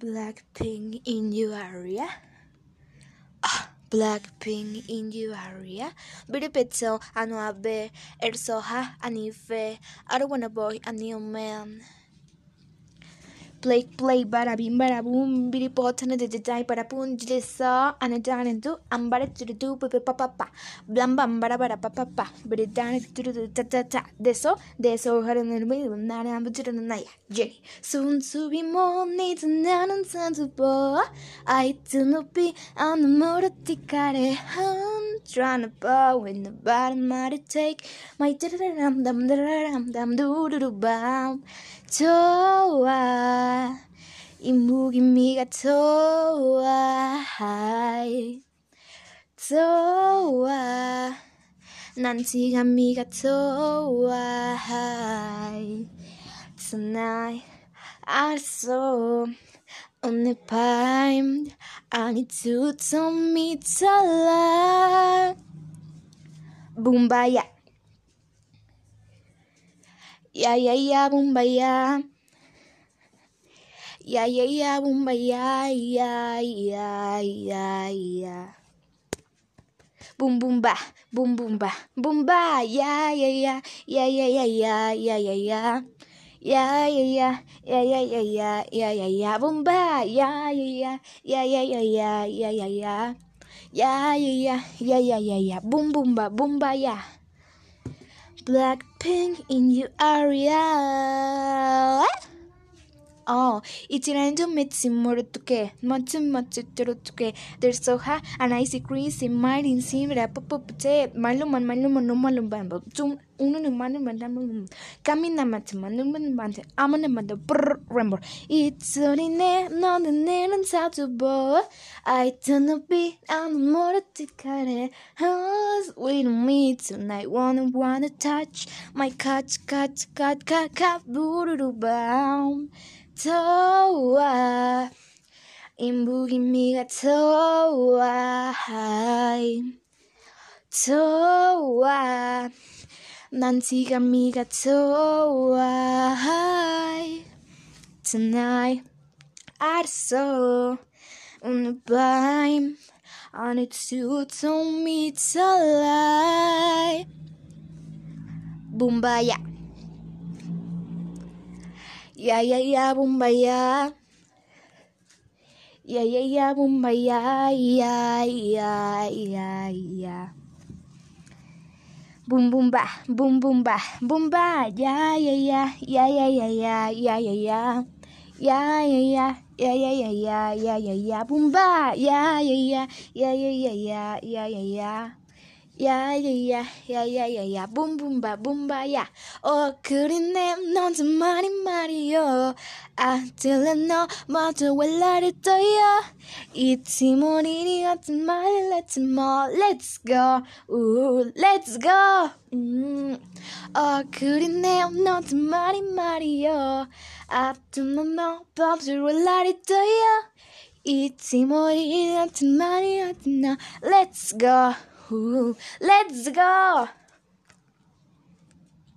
Blackpink in your area? Ah, Blackpink in your area? don't Ersoha, Anife, Arwanaboy, a new man play play bara bim bara boom biri potana de jai bada poon jilisa anajanandu ambara tu tu pa pa pa pa, blam bam bara bara pa pa pa. Bidi dan tu tu ta ta ta deso deso haran nirmi nana ambu chudu naya jenny soon to be more needs and nan san to bo ai tsunupi anamora tikare ha. The trying to bow in the bottom, might take my dam dam dam dam do bam. 좋아 이 무기미가 좋아 좋아 난 지감미가 좋아 Tonight 알았 on the pine I need to tell me to love. Boombayah. Yeah, yeah, yeah, Boombayah. Yeah, yeah, yeah, Boombayah. Yeah, yeah, yeah, yeah. Boom, boom, ba. Boom, boom, ba. Boom, ba. Yeah, yeah, yeah. Yeah, yeah, yeah, yeah, yeah, yeah, yeah. Ya ya ya, ya ya ya ya ya ya ya, boom ba, ya ya ya, ya ya ya ya ya ya ya. Ya ya ya, ya ya ya ya, boom boom ba, boom ba ya. Blackpink in your area. all. 이치란조 메치모르투케 멋짐멋지뚜루투케 들소하 아나이시 크리시 마린 심라 뽀뽀뽀체 말로만 말로만 노말로 반보 좀 오는 음만을 만나면 까민나 음, 맞지만 눈만 만세 아무나 만나 브르르. remember. It's only 내 너는 내는 사두보 I turn to be 아무 모르듯하네 Who's with me tonight? Wanna wanna touch My catch catch catch catch catch 부르르밤 더워 인부기미가 더워 더워 난 지가 미가 좋아 tonight I saw on the I need to tell me to lie. Boombayah. Yeah, yeah, yeah, Boombayah. Yeah, yeah, yeah, Boombayah. Yeah, yeah, yeah, yeah. Boom, boom, ba, boom, boom, ba, boom, ba. Yeah, yeah, yeah, yeah, yeah, yeah, yeah, yeah, yeah. ya. Ya ya ya ya ya ya ya ya ya ya. Boom ba. Ya ya ya ya ya ya ya ya ya ya. Ya ya ya ya ya ya ya boom boom ba boom ba ya 어 그리네 넌 정말이 말이여 아 들려 너 모두 왜 나를 떠요 잊지 못이니 어떤 말을 했지 뭐 Let's go 우 Let's go 음, 어 그리네 넌 정말이 말이여 아 들려 너 모두 왜 나를 떠요 After my mouth pops, we'll light Attımına babzırlar It's İtimori attımani tonight. Let's go, Ooh, let's go